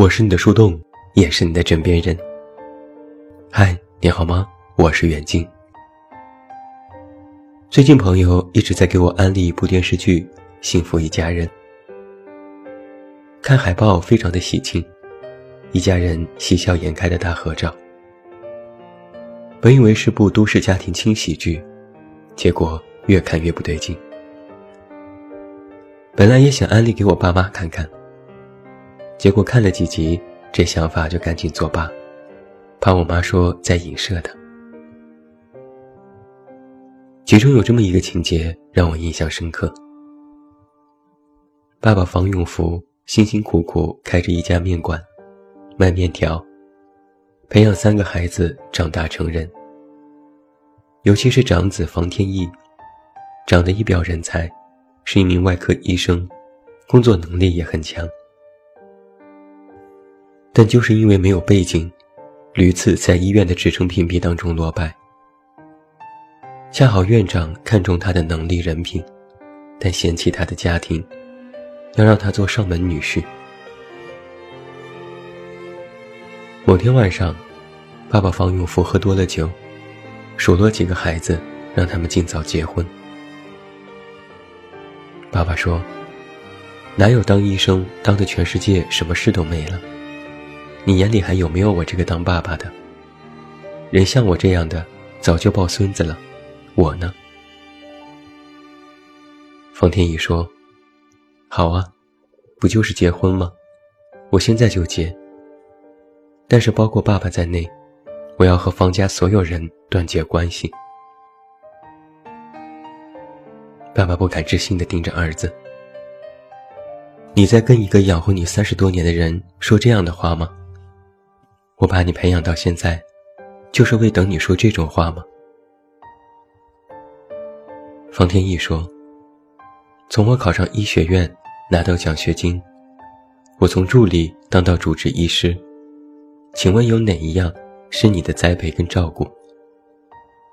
我是你的树洞，也是你的枕边人。嗨，你好吗？我是远近。最近朋友一直在给我安利一部电视剧《幸福一家人》，看海报非常的喜庆，一家人喜笑颜开的大合照。本以为是部都市家庭轻喜剧，结果越看越不对劲。本来也想安利给我爸妈看看，结果看了几集，这想法就赶紧作罢，怕我妈说在影射的。其中有这么一个情节让我印象深刻：爸爸房永福辛辛苦苦开着一家面馆，卖面条，培养三个孩子长大成人。尤其是长子房天意，长得一表人才。是一名外科医生，工作能力也很强，但就是因为没有背景，屡次在医院的职称评比当中落败。恰好院长看中他的能力人品，但嫌弃他的家庭，要让他做上门女婿。某天晚上，爸爸方永福喝多了酒，数落几个孩子，让他们尽早结婚。爸爸说：“哪有当医生当的全世界什么事都没了？你眼里还有没有我这个当爸爸的？人像我这样的早就抱孙子了，我呢？”方天宇说：“好啊，不就是结婚吗？我现在就结。但是包括爸爸在内，我要和方家所有人断绝关系。”爸爸不敢置信地盯着儿子：“你在跟一个养活你三十多年的人说这样的话吗？我把你培养到现在，就是为等你说这种话吗？”方天翼说：“从我考上医学院，拿到奖学金，我从助理当到主治医师，请问有哪一样是你的栽培跟照顾？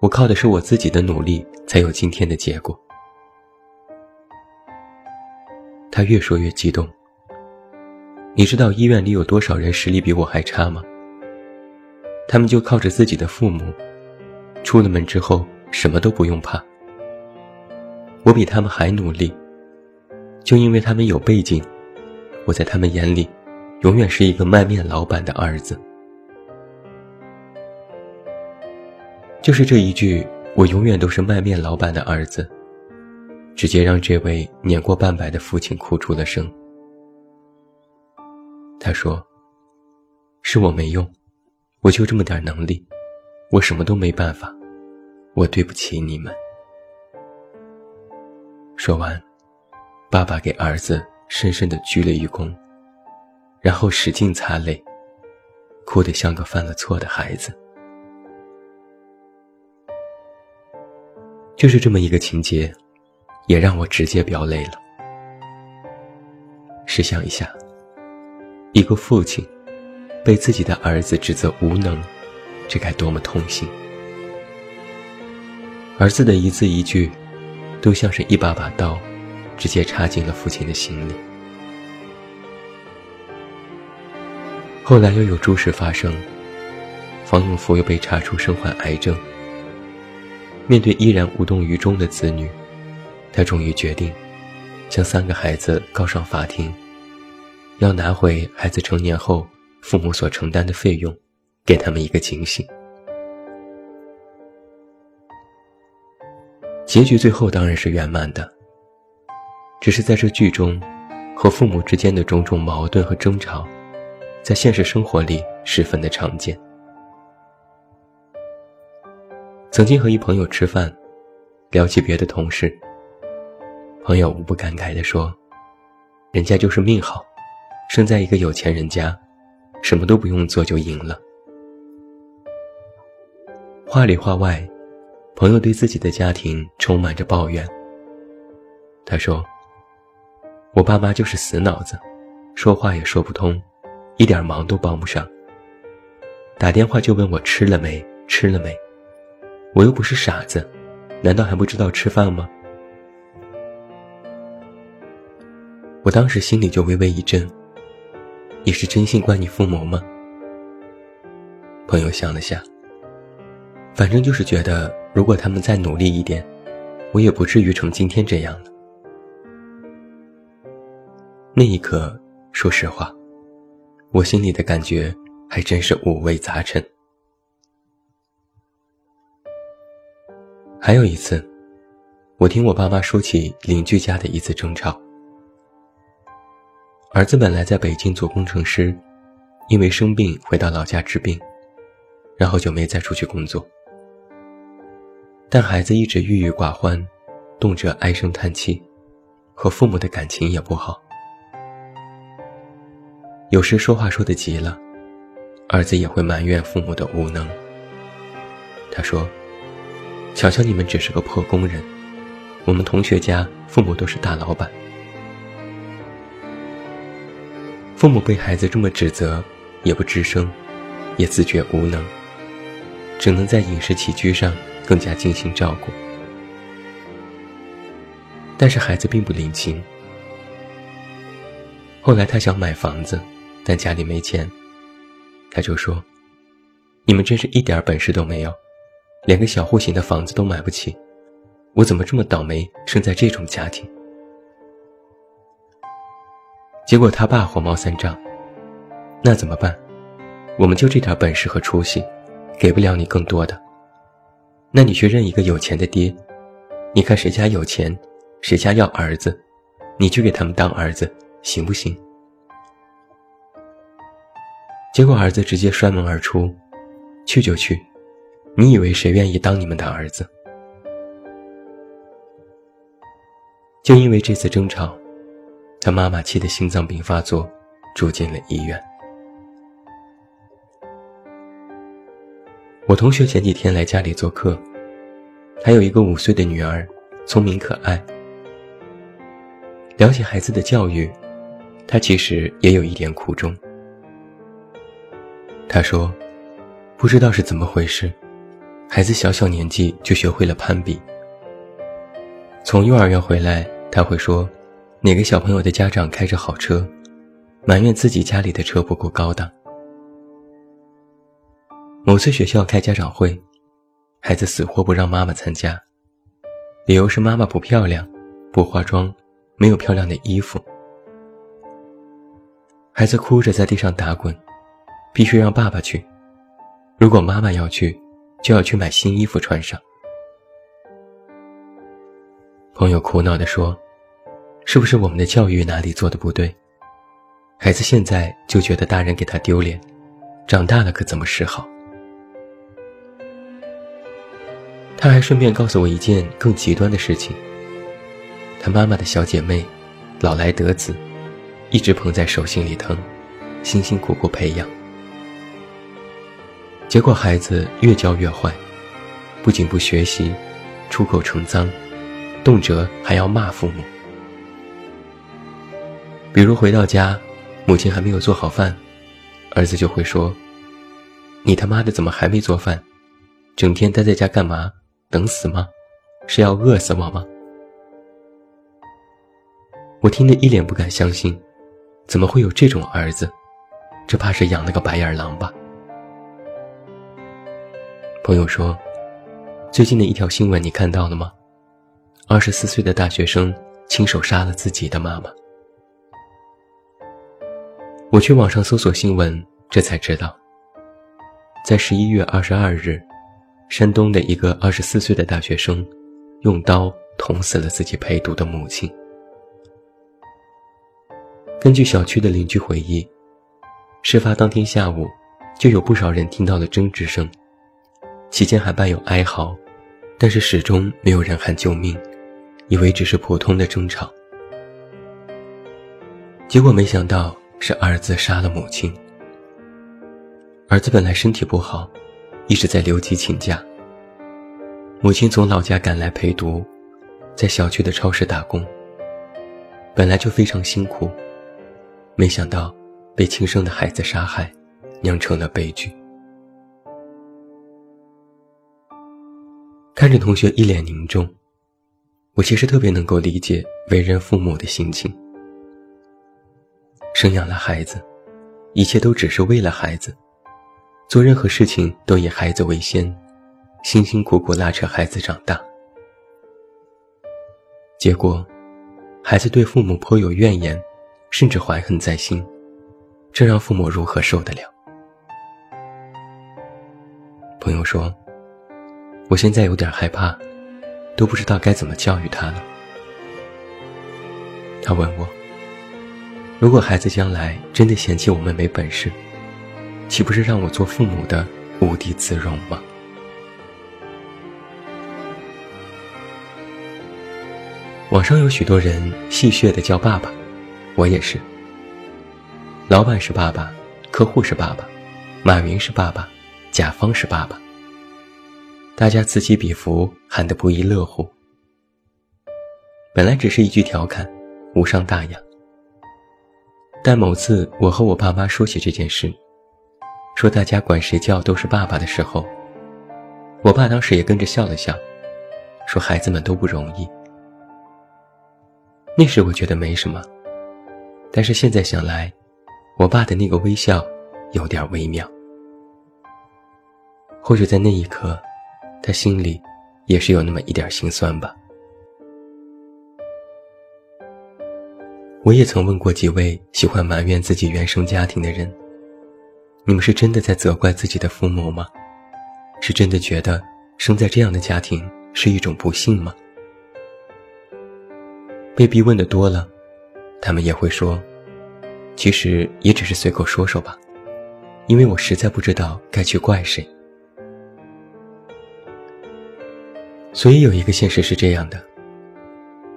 我靠的是我自己的努力，才有今天的结果。”他越说越激动。你知道医院里有多少人实力比我还差吗？他们就靠着自己的父母，出了门之后什么都不用怕。我比他们还努力，就因为他们有背景，我在他们眼里，永远是一个卖面老板的儿子。就是这一句，我永远都是卖面老板的儿子。直接让这位年过半百的父亲哭出了声。他说：“是我没用，我就这么点能力，我什么都没办法，我对不起你们。”说完，爸爸给儿子深深的鞠了一躬，然后使劲擦泪，哭得像个犯了错的孩子。就是这么一个情节。也让我直接飙泪了。试想一下，一个父亲被自己的儿子指责无能，这该多么痛心！儿子的一字一句，都像是一把把刀，直接插进了父亲的心里。后来又有诸事发生，方永福又被查出身患癌症，面对依然无动于衷的子女。他终于决定，将三个孩子告上法庭，要拿回孩子成年后父母所承担的费用，给他们一个警醒。结局最后当然是圆满的，只是在这剧中，和父母之间的种种矛盾和争吵，在现实生活里十分的常见。曾经和一朋友吃饭，聊起别的同事。朋友无不感慨地说：“人家就是命好，生在一个有钱人家，什么都不用做就赢了。”话里话外，朋友对自己的家庭充满着抱怨。他说：“我爸妈就是死脑子，说话也说不通，一点忙都帮不上。打电话就问我吃了没，吃了没，我又不是傻子，难道还不知道吃饭吗？”我当时心里就微微一震，你是真心怪你父母吗？朋友想了下，反正就是觉得，如果他们再努力一点，我也不至于成今天这样了。那一刻，说实话，我心里的感觉还真是五味杂陈。还有一次，我听我爸妈说起邻居家的一次争吵。儿子本来在北京做工程师，因为生病回到老家治病。然后就没再出去工作，但孩子一直郁郁寡欢，动辄唉声叹气，和父母的感情也不好。有时说话说的急了，儿子也会埋怨父母的无能。他说：“瞧瞧你们，只是个破工人，我们同学家父母都是大老板。”父母被孩子这么指责，也不吱声，也自觉无能。只能在饮食起居上更加精心照顾，但是孩子并不领情。后来他想买房子，但家里没钱，他就说：“你们真是一点本事都没有，连个小户型的房子都买不起，我怎么这么倒霉，生在这种家庭？”结果他爸火冒三丈：“那怎么办？我们就这点本事和出息。”给不了你更多的，那你去认一个有钱的爹，你看谁家有钱，谁家要儿子，你去给他们当儿子，行不行？结果儿子直接摔门而出，去就去，你以为谁愿意当你们的儿子？就因为这次争吵，他妈妈气得心脏病发作，住进了医院。我同学前几天来家里做客，还有一个五岁的女儿，聪明可爱。了解孩子的教育，他其实也有一点苦衷。他说：“不知道是怎么回事，孩子小小年纪就学会了攀比。从幼儿园回来，他会说，哪个小朋友的家长开着好车，埋怨自己家里的车不够高档。”某次学校开家长会，孩子死活不让妈妈参加，理由是妈妈不漂亮，不化妆，没有漂亮的衣服。孩子哭着在地上打滚，必须让爸爸去。如果妈妈要去，就要去买新衣服穿上。朋友苦恼地说：“是不是我们的教育哪里做的不对？孩子现在就觉得大人给他丢脸，长大了可怎么是好？”他还顺便告诉我一件更极端的事情：他妈妈的小姐妹，老来得子，一直捧在手心里疼，辛辛苦苦培养，结果孩子越教越坏，不仅不学习，出口成脏，动辄还要骂父母。比如回到家，母亲还没有做好饭，儿子就会说：“你他妈的怎么还没做饭？整天待在家干嘛？”等死吗？是要饿死我吗？我听得一脸不敢相信，怎么会有这种儿子？这怕是养了个白眼狼吧？朋友说，最近的一条新闻你看到了吗？二十四岁的大学生亲手杀了自己的妈妈。我去网上搜索新闻，这才知道，在十一月二十二日。山东的一个二十四岁的大学生，用刀捅死了自己陪读的母亲。根据小区的邻居回忆，事发当天下午，就有不少人听到了争执声，期间还伴有哀嚎，但是始终没有人喊救命，以为只是普通的争吵。结果没想到是儿子杀了母亲。儿子本来身体不好。一直在留级请假。母亲从老家赶来陪读，在小区的超市打工。本来就非常辛苦，没想到被亲生的孩子杀害，酿成了悲剧。看着同学一脸凝重，我其实特别能够理解为人父母的心情。生养了孩子，一切都只是为了孩子，做任何事情都以孩子为先，辛辛苦苦拉扯孩子长大。结果，孩子对父母颇有怨言，甚至怀恨在心，这让父母如何受得了？朋友说：“我现在有点害怕，都不知道该怎么教育他了。”他问我：“如果孩子将来真的嫌弃我们没本事，岂不是让我做父母的无地自容吗？”网上有许多人戏谑的叫爸爸，我也是。老板是爸爸，客户是爸爸，马云是爸爸，甲方是爸爸。大家此起彼伏，喊得不亦乐乎。本来只是一句调侃，无伤大雅。但某次我和我爸妈说起这件事，说大家管谁叫都是爸爸的时候，我爸当时也跟着笑了笑，说孩子们都不容易。那时我觉得没什么，但是现在想来，我爸的那个微笑有点微妙。或许在那一刻，他心里也是有那么一点心酸吧。我也曾问过几位喜欢埋怨自己原生家庭的人：“你们是真的在责怪自己的父母吗？是真的觉得生在这样的家庭是一种不幸吗？”被逼问的多了，他们也会说：“其实也只是随口说说吧，因为我实在不知道该去怪谁。”所以有一个现实是这样的：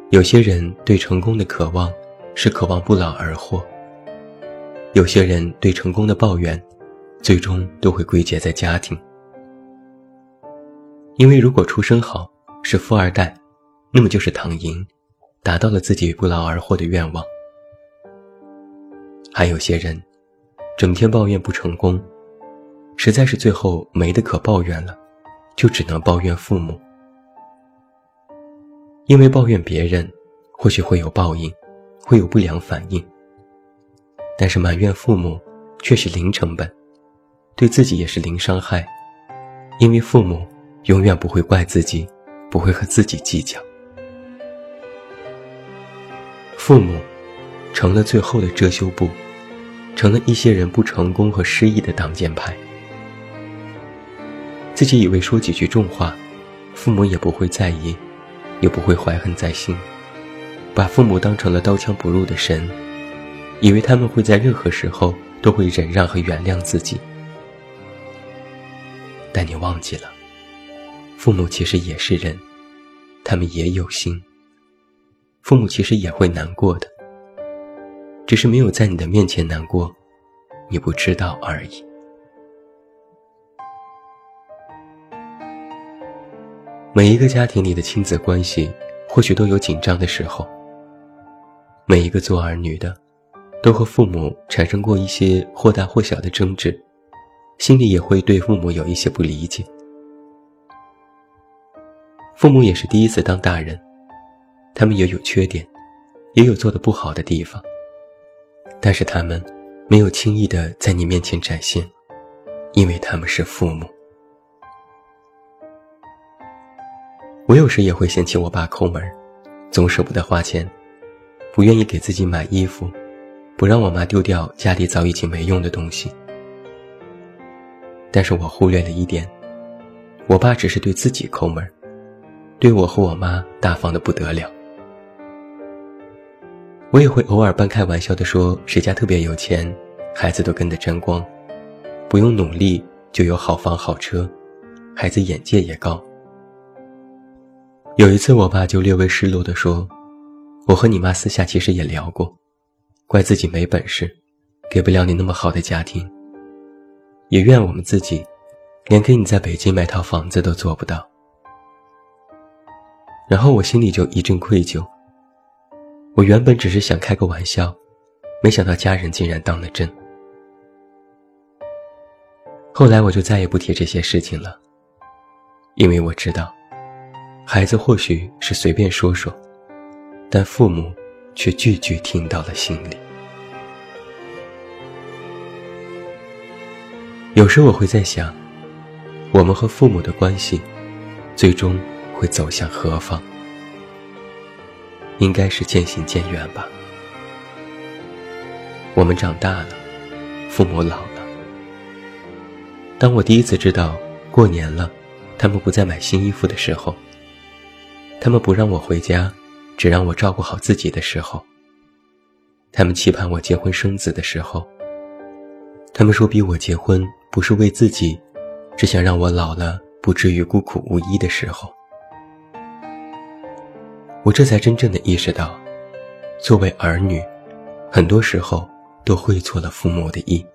有些人对成功的渴望是渴望不劳而获；有些人对成功的抱怨，最终都会归结在家庭。因为如果出身好，是富二代，那么就是躺赢。达到了自己不劳而获的愿望，还有些人，整天抱怨不成功，实在是最后没得可抱怨了，就只能抱怨父母。因为抱怨别人，或许会有报应，会有不良反应。但是埋怨父母，却是零成本，对自己也是零伤害，因为父母永远不会怪自己，不会和自己计较。父母，成了最后的遮羞布，成了一些人不成功和失意的挡箭牌。自己以为说几句重话，父母也不会在意，也不会怀恨在心，把父母当成了刀枪不入的神，以为他们会在任何时候都会忍让和原谅自己。但你忘记了，父母其实也是人，他们也有心。父母其实也会难过的，只是没有在你的面前难过，你不知道而已。每一个家庭里的亲子关系，或许都有紧张的时候。每一个做儿女的，都和父母产生过一些或大或小的争执，心里也会对父母有一些不理解。父母也是第一次当大人。他们也有缺点，也有做的不好的地方，但是他们没有轻易的在你面前展现，因为他们是父母。我有时也会嫌弃我爸抠门，总舍不得花钱，不愿意给自己买衣服，不让我妈丢掉家里早已经没用的东西。但是我忽略了一点，我爸只是对自己抠门，对我和我妈大方的不得了。我也会偶尔半开玩笑的说，谁家特别有钱，孩子都跟着沾光，不用努力就有好房好车，孩子眼界也高。有一次，我爸就略微失落地说：“我和你妈私下其实也聊过，怪自己没本事，给不了你那么好的家庭，也怨我们自己，连给你在北京买套房子都做不到。”然后我心里就一阵愧疚。我原本只是想开个玩笑，没想到家人竟然当了真。后来我就再也不提这些事情了，因为我知道，孩子或许是随便说说，但父母却句句听到了心里。有时我会在想，我们和父母的关系，最终会走向何方？应该是渐行渐远吧。我们长大了，父母老了。当我第一次知道过年了，他们不再买新衣服的时候，他们不让我回家，只让我照顾好自己的时候，他们期盼我结婚生子的时候，他们说逼我结婚不是为自己，只想让我老了不至于孤苦无依的时候，我这才真正的意识到，作为儿女，很多时候。都会错了父母的意。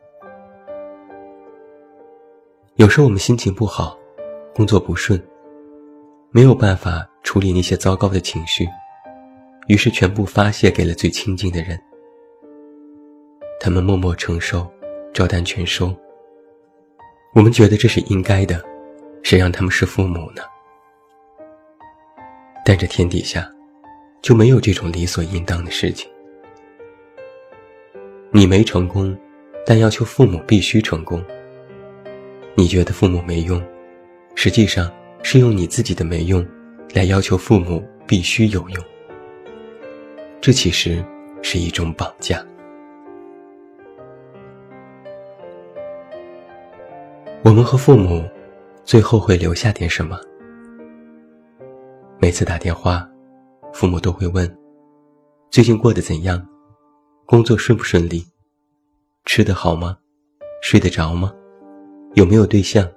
有时候我们心情不好，工作不顺，没有办法处理那些糟糕的情绪，于是全部发泄给了最亲近的人。他们默默承受，照单全收。我们觉得这是应该的，谁让他们是父母呢？但这天底下，就没有这种理所应当的事情。你没成功，但要求父母必须成功。你觉得父母没用，实际上是用你自己的没用，来要求父母必须有用。这其实是一种绑架。我们和父母，最后会留下点什么？每次打电话，父母都会问：“最近过得怎样？”工作顺不顺利？吃得好吗？睡得着吗？有没有对象？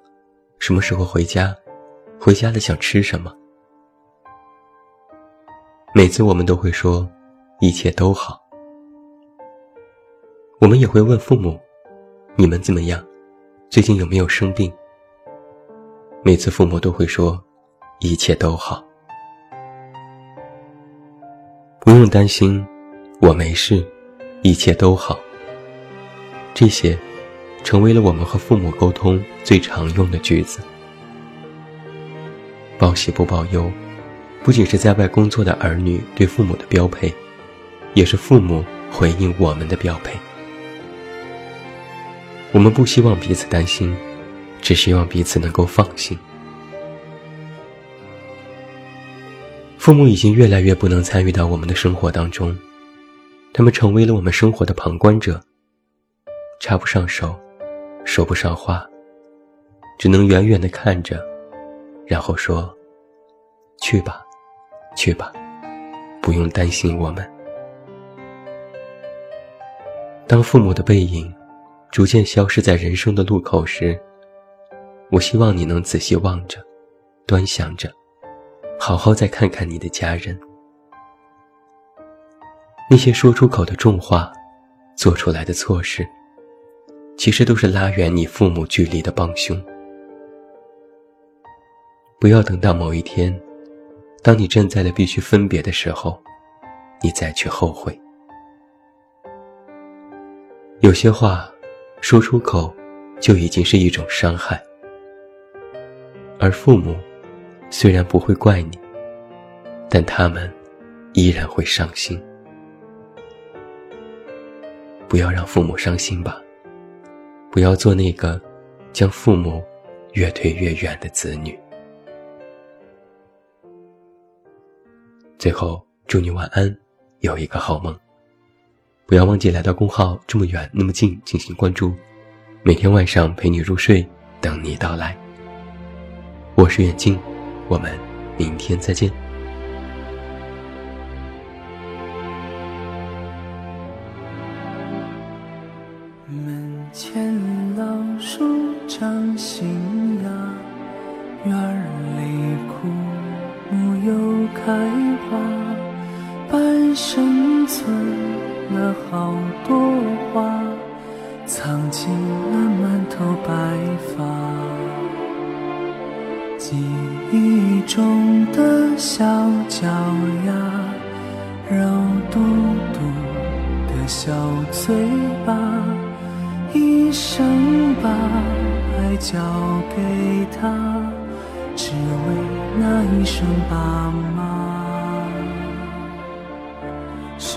什么时候回家？回家了想吃什么？每次我们都会说一切都好。我们也会问父母：你们怎么样？最近有没有生病？每次父母都会说一切都好，不用担心，我没事。一切都好。这些，成为了我们和父母沟通最常用的句子。报喜不报忧，不仅是在外工作的儿女对父母的标配，也是父母回应我们的标配。我们不希望彼此担心，只希望彼此能够放心。父母已经越来越不能参与到我们的生活当中。他们成为了我们生活的旁观者，插不上手，说不上话，只能远远地看着，然后说：“去吧，去吧，不用担心我们。”当父母的背影逐渐消失在人生的路口时，我希望你能仔细望着，端详着，好好再看看你的家人。那些说出口的重话，做出来的错事，其实都是拉远你父母距离的帮凶。不要等到某一天，当你站在了必须分别的时候，你再去后悔。有些话说出口，就已经是一种伤害。而父母虽然不会怪你，但他们依然会伤心。不要让父母伤心吧，不要做那个将父母越推越远的子女。最后，祝你晚安，有一个好梦。不要忘记来到公号这么远那么近进行关注，每天晚上陪你入睡，等你到来。我是远近，我们明天再见。门前老树长新芽，院里枯木又开花，半生存了好多花，藏进了满头白发。记忆中的小脚丫，肉嘟嘟的小嘴巴，一生把爱交给他，只为那一声爸妈。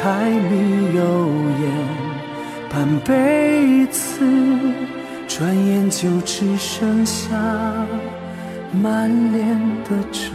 柴米油盐半辈子，转眼就只剩下。满脸的皱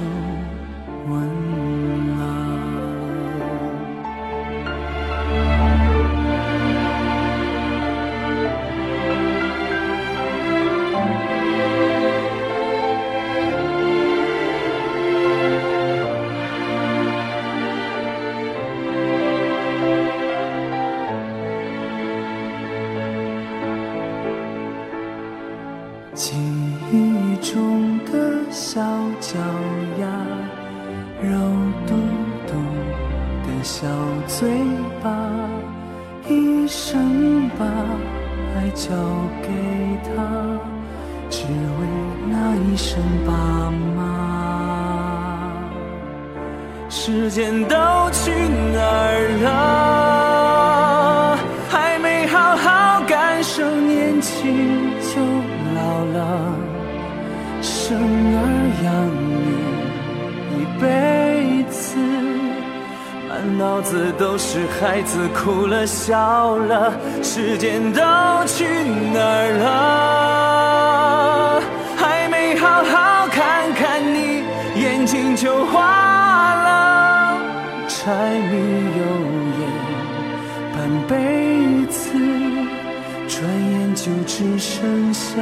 养你一辈子，满脑子都是孩子哭了笑了，时间都去哪儿了？还没好好看看你，眼睛就花了。柴米油盐半辈子，转眼就只剩下。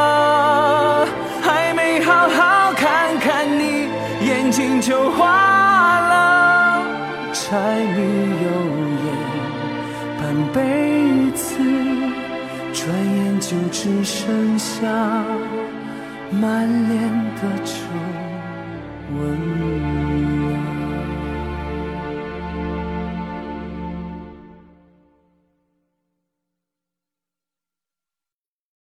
情就化了。柴米油盐半辈子，转眼就只剩下满脸的皱纹。